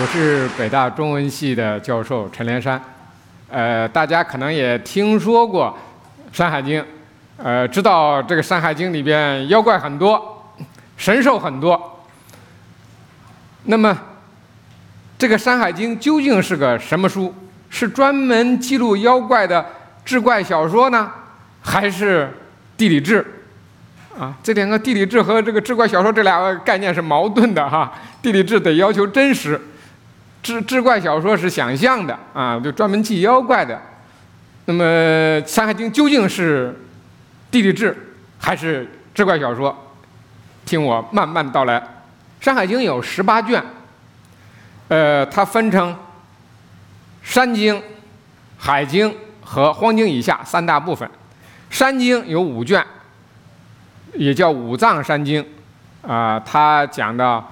我是北大中文系的教授陈连山，呃，大家可能也听说过《山海经》，呃，知道这个《山海经》里边妖怪很多，神兽很多。那么，这个《山海经》究竟是个什么书？是专门记录妖怪的志怪小说呢，还是地理志？啊，这两个地理志和这个志怪小说这俩概念是矛盾的哈。地理志得要求真实。志志怪小说是想象的啊，就专门记妖怪的。那么《山海经》究竟是地理志还是志怪小说？听我慢慢道来。《山海经》有十八卷，呃，它分成山经、海经和荒经以下三大部分。山经有五卷，也叫五藏山经，啊，它讲的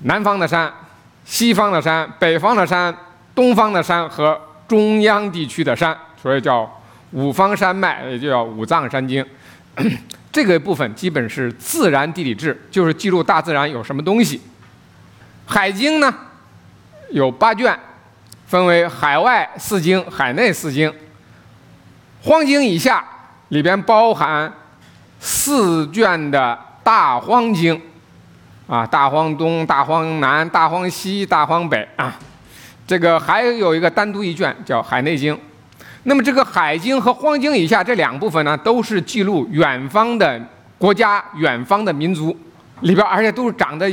南方的山。西方的山、北方的山、东方的山和中央地区的山，所以叫五方山脉，也就叫五藏山经。这个部分基本是自然地理志，就是记录大自然有什么东西。海经呢，有八卷，分为海外四经、海内四经。荒经以下里边包含四卷的大荒经。啊，大荒东、大荒南、大荒西、大荒北啊，这个还有一个单独一卷叫《海内经》。那么这个海经和荒经以下这两部分呢，都是记录远方的国家、远方的民族里边，而且都是长得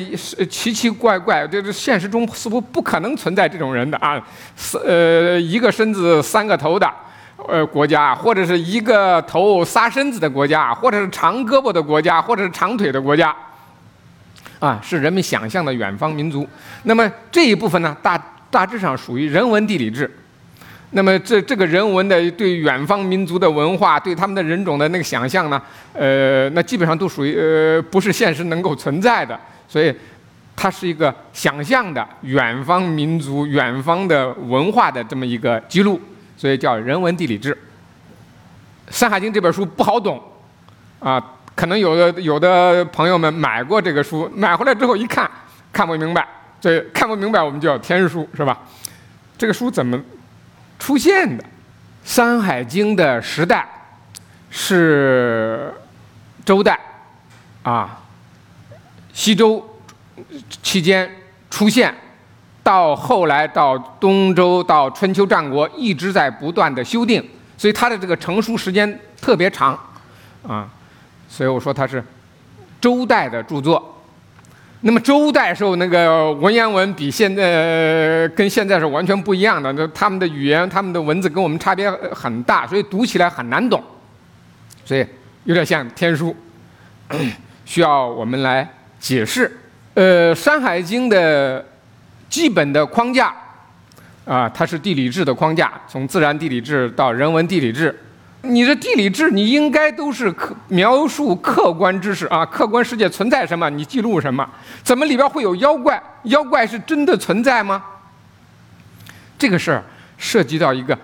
奇奇怪怪，这是现实中似乎不可能存在这种人的啊，呃，一个身子三个头的呃国家，或者是一个头仨身子的国家，或者是长胳膊的国家，或者是长腿的国家。啊，是人们想象的远方民族。那么这一部分呢，大大致上属于人文地理志。那么这这个人文的对远方民族的文化，对他们的人种的那个想象呢，呃，那基本上都属于呃不是现实能够存在的。所以它是一个想象的远方民族、远方的文化的这么一个记录，所以叫人文地理志。《山海经》这本书不好懂，啊。可能有的有的朋友们买过这个书，买回来之后一看，看不明白，这看不明白，我们就叫天书，是吧？这个书怎么出现的？《山海经》的时代是周代，啊，西周期间出现，到后来到东周到春秋战国一直在不断的修订，所以它的这个成书时间特别长，啊。所以我说它是周代的著作。那么周代时候那个文言文比现在跟现在是完全不一样的，那他们的语言、他们的文字跟我们差别很大，所以读起来很难懂。所以有点像天书，需要我们来解释。呃，《山海经》的基本的框架啊，它是地理志的框架，从自然地理志到人文地理志。你的地理志，你应该都是客描述客观知识啊，客观世界存在什么，你记录什么？怎么里边会有妖怪？妖怪是真的存在吗？这个事儿涉及到一个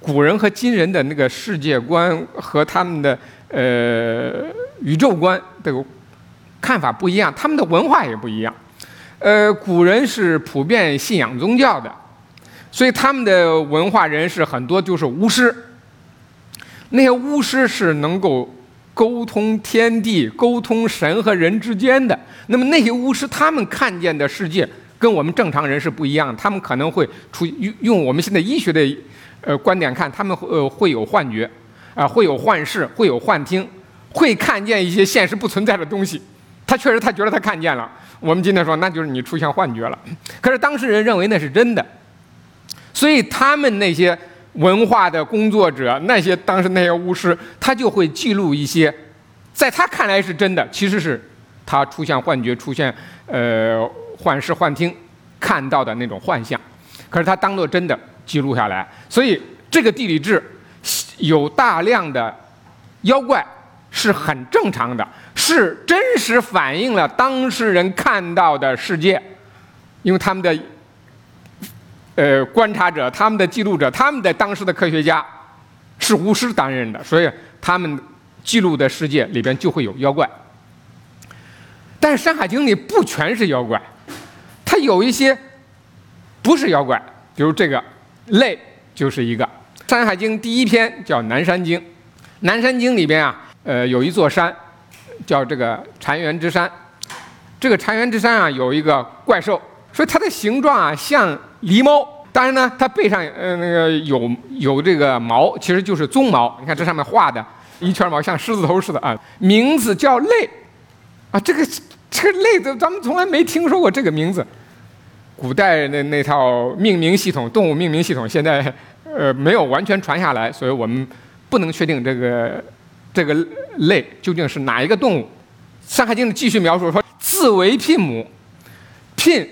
古人和今人的那个世界观和他们的呃宇宙观的看法不一样，他们的文化也不一样。呃，古人是普遍信仰宗教的，所以他们的文化人士很多就是巫师。那些巫师是能够沟通天地、沟通神和人之间的。那么那些巫师，他们看见的世界跟我们正常人是不一样。他们可能会出用用我们现在医学的呃观点看，他们呃会有幻觉，啊会有幻视，会有幻听，会看见一些现实不存在的东西。他确实他觉得他看见了。我们今天说那就是你出现幻觉了。可是当事人认为那是真的，所以他们那些。文化的工作者，那些当时那些巫师，他就会记录一些，在他看来是真的，其实是他出现幻觉、出现呃幻视、幻听看到的那种幻象，可是他当做真的记录下来。所以这个地理志有大量的妖怪是很正常的，是真实反映了当事人看到的世界，因为他们的。呃，观察者、他们的记录者、他们的当时的科学家是巫师担任的，所以他们记录的世界里边就会有妖怪。但是《山海经》里不全是妖怪，它有一些不是妖怪，比如这个类就是一个。《山海经》第一篇叫《南山经》，《南山经》里边啊，呃，有一座山叫这个禅园之山。这个禅园之山啊，有一个怪兽，说它的形状啊像狸猫，当然呢，它背上呃那个有有这个毛，其实就是鬃毛。你看这上面画的一圈毛，像狮子头似的啊。名字叫类，啊，这个这个类的，咱们从来没听说过这个名字。古代那那套命名系统，动物命名系统，现在呃没有完全传下来，所以我们不能确定这个这个类究竟是哪一个动物。《山海经》继续描述说。自为牝母，牝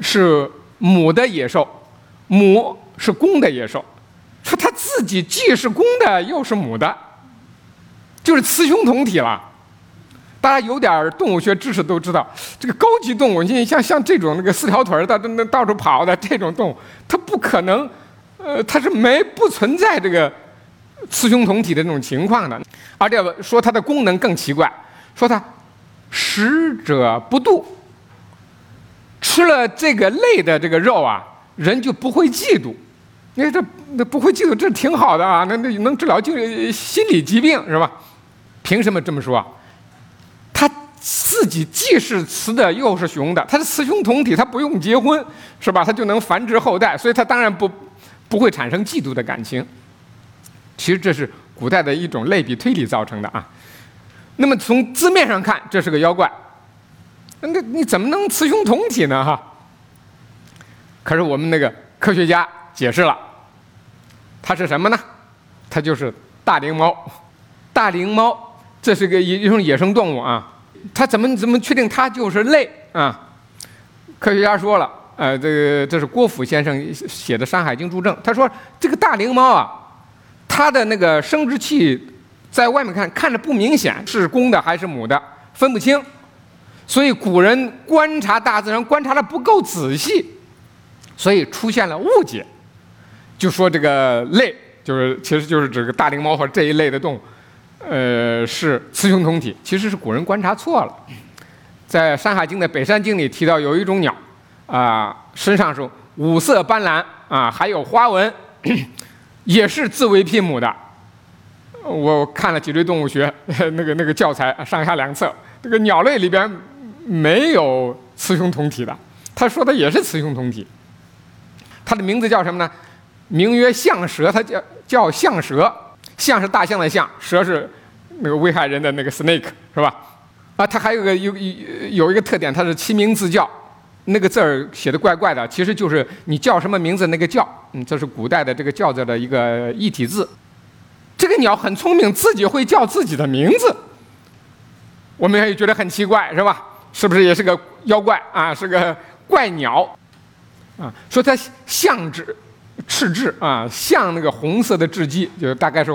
是母的野兽，母是公的野兽。说他自己既是公的，又是母的，就是雌雄同体了。大家有点动物学知识都知道，这个高级动物，你像像这种那个四条腿的、那到处跑的这种动物，它不可能，呃，它是没不存在这个雌雄同体的这种情况的。而且说它的功能更奇怪，说它。食者不妒，吃了这个类的这个肉啊，人就不会嫉妒。你看这那不会嫉妒，这挺好的啊，那那能治疗就心理疾病是吧？凭什么这么说？他自己既是雌的又是雄的，他是雌雄同体，他不用结婚是吧？他就能繁殖后代，所以他当然不不会产生嫉妒的感情。其实这是古代的一种类比推理造成的啊。那么从字面上看，这是个妖怪，那你怎么能雌雄同体呢？哈。可是我们那个科学家解释了，它是什么呢？它就是大灵猫。大灵猫，这是个一一种野生动物啊。它怎么怎么确定它就是类啊？科学家说了，呃，这个这是郭甫先生写的《山海经注证》，他说这个大灵猫啊，它的那个生殖器。在外面看，看着不明显是公的还是母的，分不清，所以古人观察大自然观察的不够仔细，所以出现了误解，就说这个类就是其实就是指个大灵猫或这一类的动物，呃，是雌雄同体，其实是古人观察错了。在《山海经》的《北山经》里提到有一种鸟，啊，身上是五色斑斓啊，还有花纹，也是自为牝母的。我看了脊椎动物学 那个那个教材上下两册，这个鸟类里边没有雌雄同体的，他说的也是雌雄同体。他的名字叫什么呢？名曰象蛇，它叫叫象蛇。象是大象的象，蛇是那个危害人的那个 snake 是吧？啊，它还有个有有有一个特点，它是起名字叫，那个字儿写的怪怪的，其实就是你叫什么名字那个叫，嗯，这是古代的这个叫字的一个异体字。这个鸟很聪明，自己会叫自己的名字。我们也觉得很奇怪，是吧？是不是也是个妖怪啊？是个怪鸟啊？说它像只赤雉啊，像那个红色的雉鸡，就大概是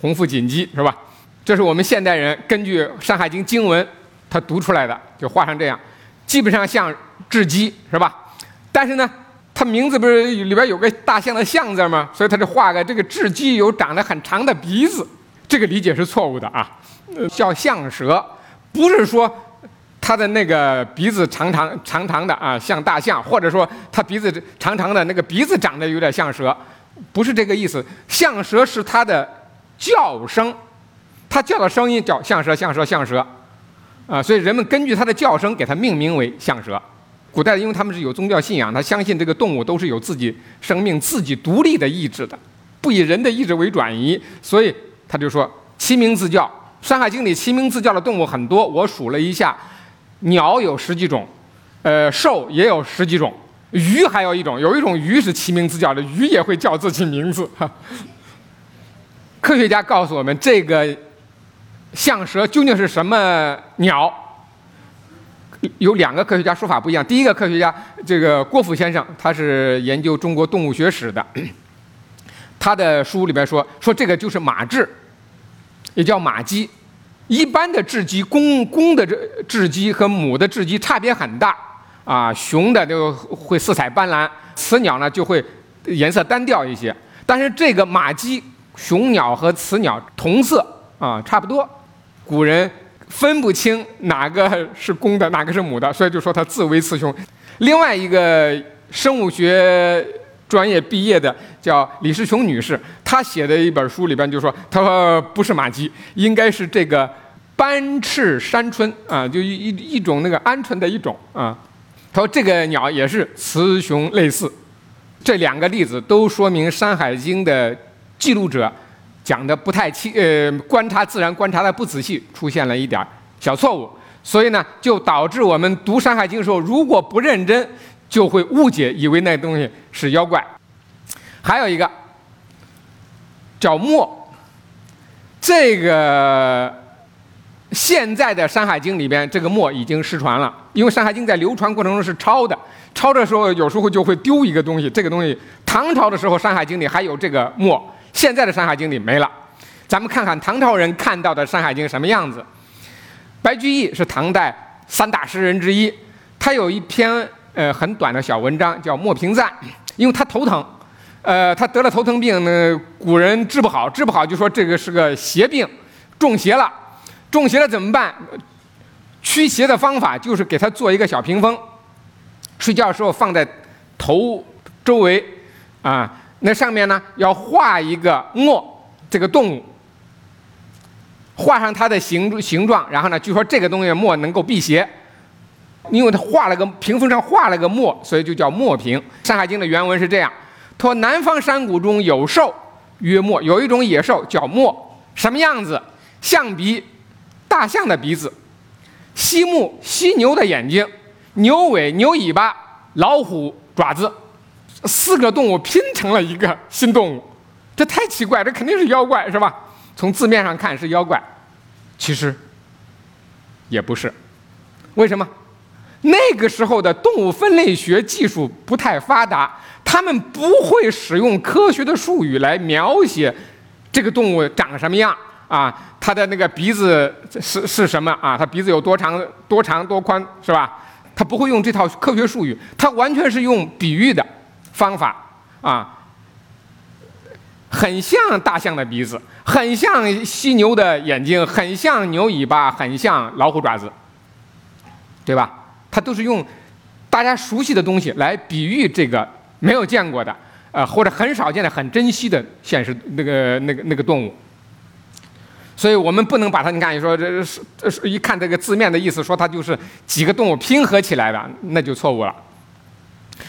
红腹锦鸡，是吧？这是我们现代人根据《山海经》经文他读出来的，就画成这样，基本上像雉鸡，是吧？但是呢？它名字不是里边有个大象的象字吗？所以它就画个这个雉鸡有长得很长的鼻子，这个理解是错误的啊。叫象蛇，不是说它的那个鼻子长长长长的啊，像大象，或者说它鼻子长长的那个鼻子长得有点像蛇，不是这个意思。象蛇是它的叫声，它叫的声音叫象蛇象蛇象蛇，啊，所以人们根据它的叫声给它命名为象蛇。古代因为他们是有宗教信仰，他相信这个动物都是有自己生命、自己独立的意志的，不以人的意志为转移，所以他就说齐名自叫。《山海经》里齐名自叫的动物很多，我数了一下，鸟有十几种，呃，兽也有十几种，鱼还有一种，有一种鱼是其名字叫的，鱼也会叫自己名字。科学家告诉我们，这个象蛇究竟是什么鸟？有两个科学家说法不一样。第一个科学家，这个郭富先生，他是研究中国动物学史的。他的书里边说，说这个就是马雉，也叫马鸡。一般的雉鸡，公公的这雉鸡和母的雉鸡差别很大啊。雄的就会色彩斑斓，雌鸟呢就会颜色单调一些。但是这个马鸡，雄鸟和雌鸟同色啊，差不多。古人。分不清哪个是公的，哪个是母的，所以就说它自为雌雄。另外一个生物学专业毕业的，叫李世雄女士，她写的一本书里边就说，她说不是马鸡，应该是这个斑翅山鹑啊，就一一一种那个鹌鹑的一种啊。她说这个鸟也是雌雄类似，这两个例子都说明《山海经》的记录者讲的不太清，呃，观察自然观察的不仔细，出现了一点小错误。所以呢，就导致我们读《山海经》的时候，如果不认真，就会误解，以为那东西是妖怪。还有一个叫墨，这个现在的《山海经》里边，这个墨已经失传了，因为《山海经》在流传过程中是抄的，抄的时候有时候就会丢一个东西。这个东西，唐朝的时候《山海经》里还有这个墨，现在的《山海经》里没了。咱们看看唐朝人看到的《山海经》什么样子。白居易是唐代三大诗人之一，他有一篇呃很短的小文章叫《墨平赞》，因为他头疼，呃，他得了头疼病呢，古人治不好，治不好就说这个是个邪病，中邪了，中邪了怎么办？驱邪的方法就是给他做一个小屏风，睡觉的时候放在头周围，啊，那上面呢要画一个墨这个动物。画上它的形形状，然后呢，据说这个东西墨能够辟邪，因为他画了个屏风上画了个墨，所以就叫墨屏。《山海经》的原文是这样：他说南方山谷中有兽，曰墨，有一种野兽叫墨，什么样子？象鼻，大象的鼻子；犀目，犀牛的眼睛；牛尾，牛尾巴；老虎爪子。四个动物拼成了一个新动物，这太奇怪，这肯定是妖怪，是吧？从字面上看是妖怪，其实也不是。为什么？那个时候的动物分类学技术不太发达，他们不会使用科学的术语来描写这个动物长什么样啊，它的那个鼻子是是什么啊？它鼻子有多长、多长、多宽，是吧？他不会用这套科学术语，他完全是用比喻的方法啊。很像大象的鼻子，很像犀牛的眼睛，很像牛尾巴，很像老虎爪子，对吧？它都是用大家熟悉的东西来比喻这个没有见过的，呃，或者很少见的、很珍惜的现实那个那个那个动物。所以我们不能把它，你看，你说这是是一看这个字面的意思，说它就是几个动物拼合起来的，那就错误了。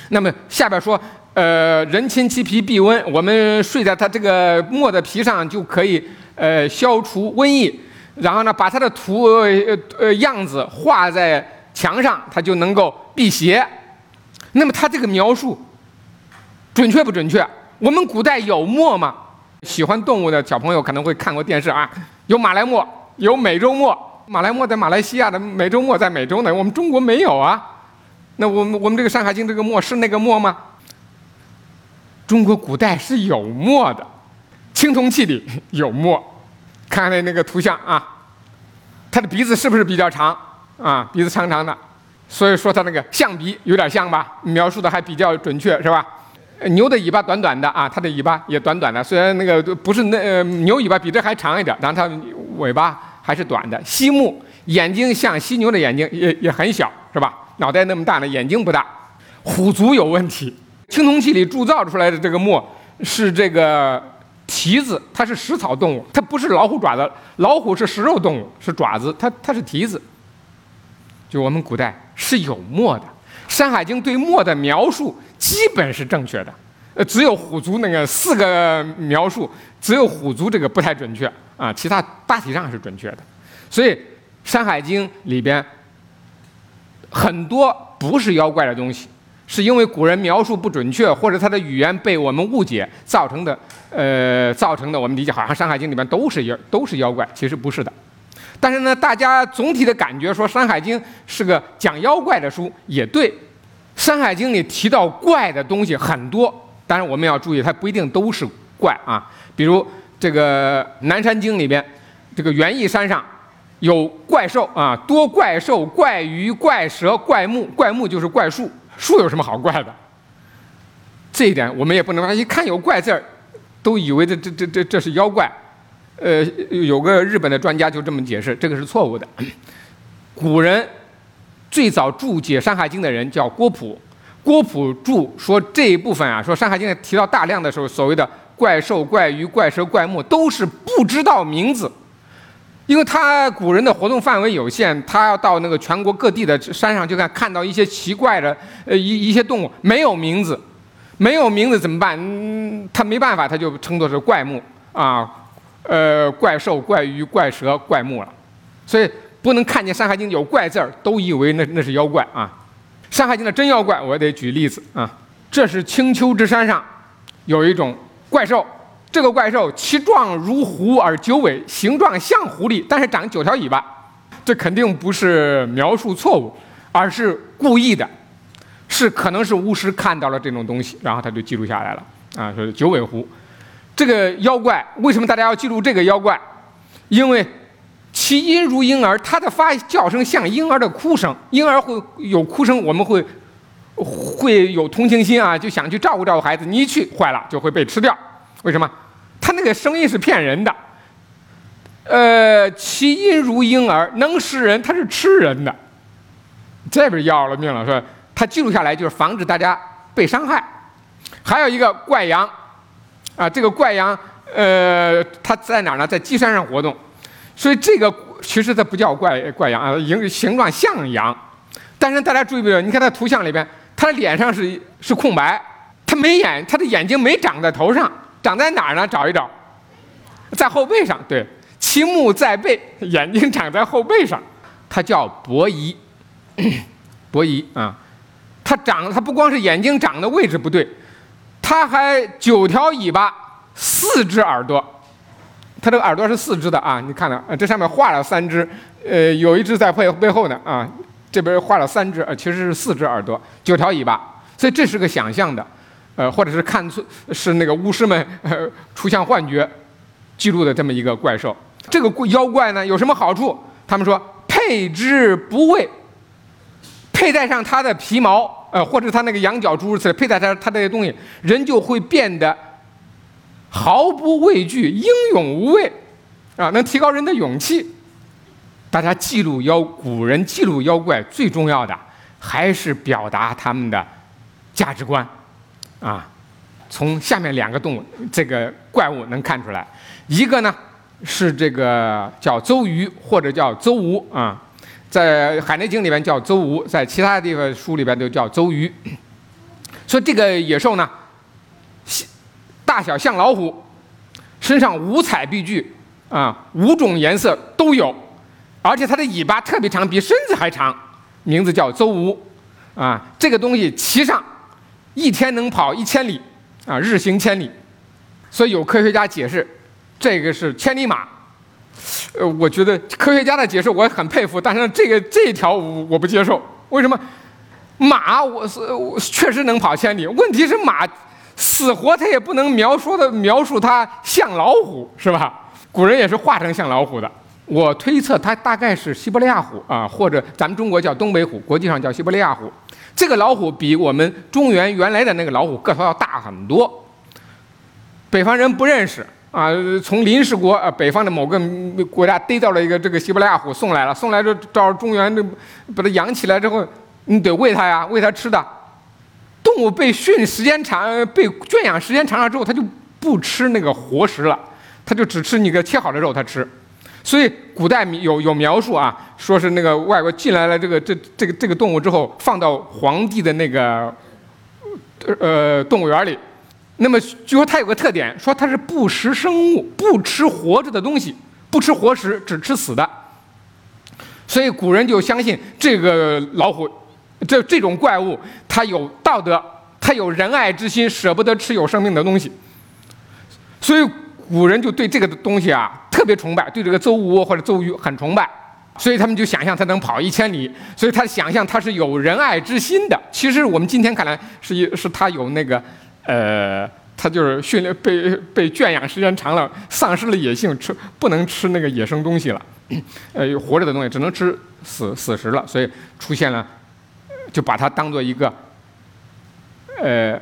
那么下边说。呃，人亲其皮避瘟，我们睡在它这个墨的皮上就可以呃消除瘟疫。然后呢，把它的图呃呃样子画在墙上，它就能够辟邪。那么它这个描述准确不准确？我们古代有墨吗？喜欢动物的小朋友可能会看过电视啊，有马来墨，有美洲墨。马来墨在马来西亚的，美洲墨在美洲呢，我们中国没有啊。那我们我们这个《山海经》这个墨是那个墨吗？中国古代是有墨的，青铜器里有墨，看看那个图像啊，它的鼻子是不是比较长啊？鼻子长长的，所以说它那个象鼻有点像吧？描述的还比较准确是吧？牛的尾巴短短的啊，它的尾巴也短短的，虽然那个不是那呃牛尾巴比这还长一点，但它尾巴还是短的。犀目，眼睛像犀牛的眼睛，也也很小是吧？脑袋那么大呢，眼睛不大。虎足有问题。青铜器里铸造出来的这个墨是这个蹄子，它是食草动物，它不是老虎爪子。老虎是食肉动物，是爪子，它它是蹄子。就我们古代是有墨的，《山海经》对墨的描述基本是正确的，呃，只有虎族那个四个描述，只有虎族这个不太准确啊，其他大体上是准确的。所以《山海经》里边很多不是妖怪的东西。是因为古人描述不准确，或者他的语言被我们误解造成的，呃，造成的我们理解好像《山海经》里面都是妖，都是妖怪，其实不是的。但是呢，大家总体的感觉说《山海经》是个讲妖怪的书，也对，《山海经》里提到怪的东西很多，当然我们要注意，它不一定都是怪啊。比如这个《南山经》里边，这个园艺山上有怪兽啊，多怪兽、怪鱼、怪蛇、怪木，怪木就是怪树。树有什么好怪的？这一点我们也不能一看有怪字儿，都以为这这这这这是妖怪。呃，有个日本的专家就这么解释，这个是错误的。古人最早注解《山海经》的人叫郭璞，郭璞注说这一部分啊，说《山海经》提到大量的时候，所谓的怪兽、怪鱼、怪蛇、怪木，都是不知道名字，因为他古人的活动范围有限，他要到那个全国各地的山上去看，看到一些奇怪的呃一一些动物没有名字，没有名字怎么办？嗯，他没办法，他就称作是怪木啊，呃，怪兽、怪鱼、怪蛇、怪木了，所以不能看见《山海经》有怪字儿，都以为那那是妖怪啊。《山海经》的真妖怪，我得举例子啊。这是青丘之山上有一种怪兽，这个怪兽其状如狐而九尾，形状像狐狸，但是长九条尾巴。这肯定不是描述错误，而是故意的，是可能是巫师看到了这种东西，然后他就记录下来了啊。说九尾狐，这个妖怪为什么大家要记住这个妖怪？因为。其音如婴儿，它的发叫声像婴儿的哭声，婴儿会有哭声，我们会会有同情心啊，就想去照顾照顾孩子。你一去坏了，就会被吃掉。为什么？他那个声音是骗人的。呃，其音如婴儿，能食人，它是吃人的。这边要了命了，是吧？他记录下来就是防止大家被伤害。还有一个怪羊，啊，这个怪羊，呃，它在哪儿呢？在鸡山上活动。所以这个其实它不叫怪怪羊啊，形形状像羊，但是大家注意没有？你看它图像里边，它的脸上是是空白，它没眼，它的眼睛没长在头上，长在哪儿呢？找一找，在后背上。对，其目在背，眼睛长在后背上，它叫伯夷，伯夷啊，它长它不光是眼睛长的位置不对，它还九条尾巴，四只耳朵。它这个耳朵是四只的啊，你看到，这上面画了三只，呃，有一只在背背后呢啊，这边画了三只，呃，其实是四只耳朵，九条尾巴，所以这是个想象的，呃，或者是看错是那个巫师们呃出现幻觉记录的这么一个怪兽。这个妖怪呢有什么好处？他们说配之不畏，佩戴上它的皮毛，呃，或者它那个羊角诸如此类，佩戴它它这些东西，人就会变得。毫不畏惧，英勇无畏，啊，能提高人的勇气。大家记录妖，古人记录妖怪最重要的还是表达他们的价值观，啊，从下面两个动物这个怪物能看出来，一个呢是这个叫邹鱼或者叫邹吴啊，在《海内经》里边叫邹吴，在其他地方书里边都叫邹鱼。说这个野兽呢。大小像老虎，身上五彩碧具，啊，五种颜色都有，而且它的尾巴特别长，比身子还长，名字叫邹吴，啊，这个东西骑上，一天能跑一千里，啊，日行千里，所以有科学家解释，这个是千里马，呃，我觉得科学家的解释我很佩服，但是这个这一条我我不接受，为什么？马我是确实能跑千里，问题是马。死活它也不能描述的描述它像老虎是吧？古人也是画成像老虎的。我推测它大概是西伯利亚虎啊，或者咱们中国叫东北虎，国际上叫西伯利亚虎。这个老虎比我们中原原来的那个老虎个头要大很多。北方人不认识啊，从临时国呃北方的某个国家逮到了一个这个西伯利亚虎送来了，送来这到中原这把它养起来之后，你得喂它呀，喂它吃的。动物被训时间长，被圈养时间长了之后，它就不吃那个活食了，它就只吃你个切好的肉，它吃。所以古代有有描述啊，说是那个外国进来了这个这这个这个动物之后，放到皇帝的那个呃动物园里，那么据说它有个特点，说它是不食生物，不吃活着的东西，不吃活食，只吃死的。所以古人就相信这个老虎。这这种怪物，它有道德，它有仁爱之心，舍不得吃有生命的东西，所以古人就对这个东西啊特别崇拜，对这个邹吴或者邹鱼很崇拜，所以他们就想象它能跑一千里，所以他想象它是有仁爱之心的。其实我们今天看来，是一是它有那个，呃，它就是训练被被圈养时间长了，丧失了野性，吃不能吃那个野生东西了，呃，活着的东西只能吃死死食了，所以出现了。就把它当做一个，呃，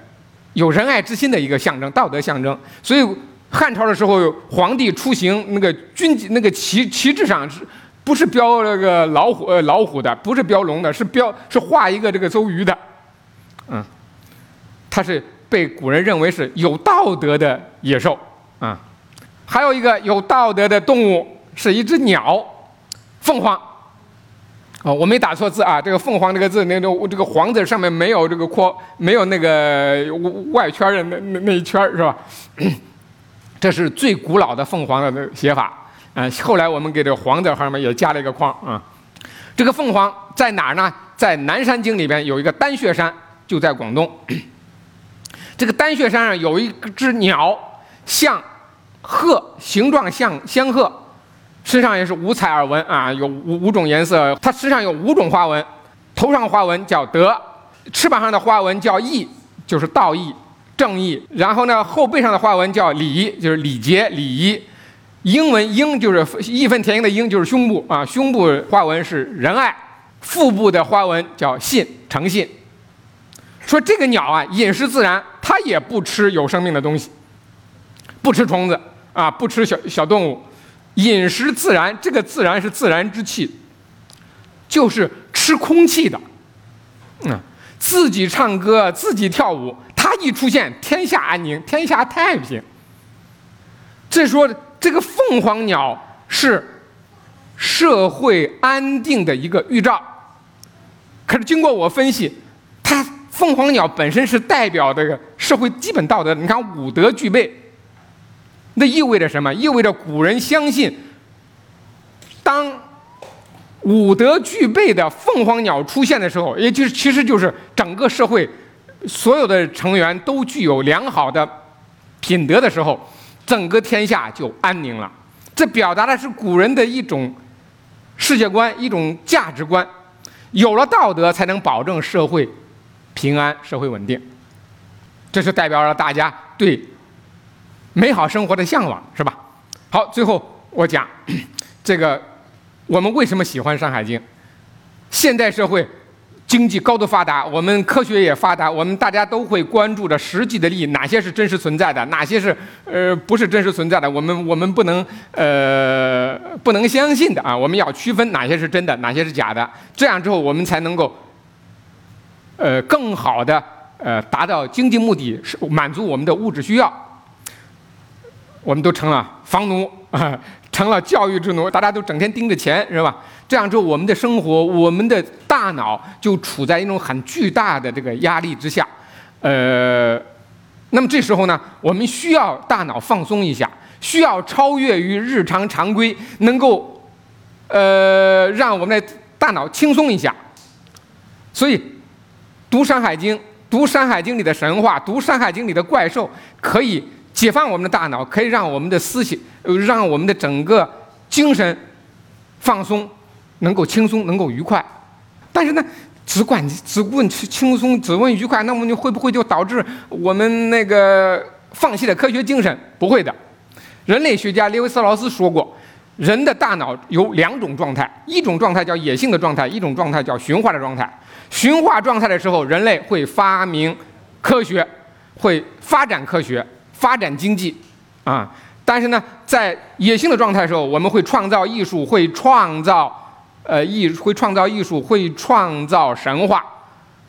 有仁爱之心的一个象征，道德象征。所以汉朝的时候，皇帝出行那个军那个旗旗帜上是，不是标那个老虎呃老虎的，不是标龙的，是标是画一个这个周瑜的，嗯，它是被古人认为是有道德的野兽啊。还有一个有道德的动物是一只鸟，凤凰。哦，我没打错字啊，这个凤凰这个字，那个这个黄字上面没有这个括，没有那个外圈的那那那一圈是吧？这是最古老的凤凰的那写法。啊，后来我们给这个黄字上面也加了一个框啊。这个凤凰在哪儿呢？在南山经里边有一个丹穴山，就在广东。这个丹穴山上有一只鸟，像鹤，形状像仙鹤，身上也是五彩耳纹啊，有五五种颜色。它身上有五种花纹，头上花纹叫德，翅膀上的花纹叫义，就是道义、正义。然后呢，后背上的花纹叫礼，就是礼节、礼仪。英文鹰就是义愤填膺的鹰，就是胸部啊，胸部花纹是仁爱，腹部的花纹叫信，诚信。说这个鸟啊，饮食自然，它也不吃有生命的东西，不吃虫子啊，不吃小小动物，饮食自然。这个自然是自然之气，就是吃空气的。嗯，自己唱歌，自己跳舞，它一出现，天下安宁，天下太平。这说。这个凤凰鸟是社会安定的一个预兆，可是经过我分析，凤凰鸟本身是代表这个社会基本道德。你看五德具备，那意味着什么？意味着古人相信，当五德具备的凤凰鸟出现的时候，也就是其实就是整个社会所有的成员都具有良好的品德的时候。整个天下就安宁了，这表达的是古人的一种世界观、一种价值观。有了道德，才能保证社会平安、社会稳定。这是代表了大家对美好生活的向往，是吧？好，最后我讲 这个，我们为什么喜欢《山海经》？现代社会。经济高度发达，我们科学也发达，我们大家都会关注着实际的利益，哪些是真实存在的，哪些是呃不是真实存在的，我们我们不能呃不能相信的啊，我们要区分哪些是真的，哪些是假的，这样之后我们才能够呃更好的呃达到经济目的，是满足我们的物质需要。我们都成了房奴啊，成了教育之奴，大家都整天盯着钱，是吧？这样之后，我们的生活，我们的大脑就处在一种很巨大的这个压力之下，呃，那么这时候呢，我们需要大脑放松一下，需要超越于日常常规，能够，呃，让我们的大脑轻松一下。所以，读《山海经》，读《山海经》里的神话，读《山海经》里的怪兽，可以解放我们的大脑，可以让我们的思想，让我们的整个精神放松。能够轻松，能够愉快，但是呢，只管只问轻松，只问愉快，那么你会不会就导致我们那个放弃了科学精神？不会的。人类学家列维斯劳斯说过，人的大脑有两种状态，一种状态叫野性的状态，一种状态叫驯化的状态。驯化状态的时候，人类会发明科学，会发展科学，发展经济，啊，但是呢，在野性的状态的时候，我们会创造艺术，会创造。呃，艺会创造艺术，会创造神话，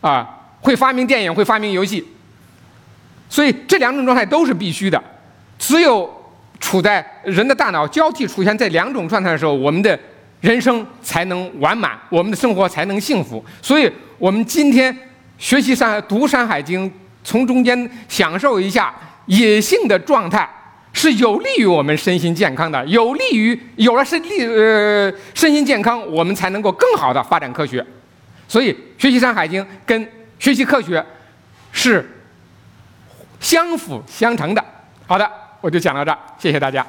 啊，会发明电影，会发明游戏。所以这两种状态都是必须的。只有处在人的大脑交替出现这两种状态的时候，我们的人生才能完满，我们的生活才能幸福。所以，我们今天学习山读《山海经》，从中间享受一下野性的状态。是有利于我们身心健康的，有利于有了身力呃身心健康，我们才能够更好的发展科学。所以学习《山海经》跟学习科学是相辅相成的。好的，我就讲到这儿，谢谢大家。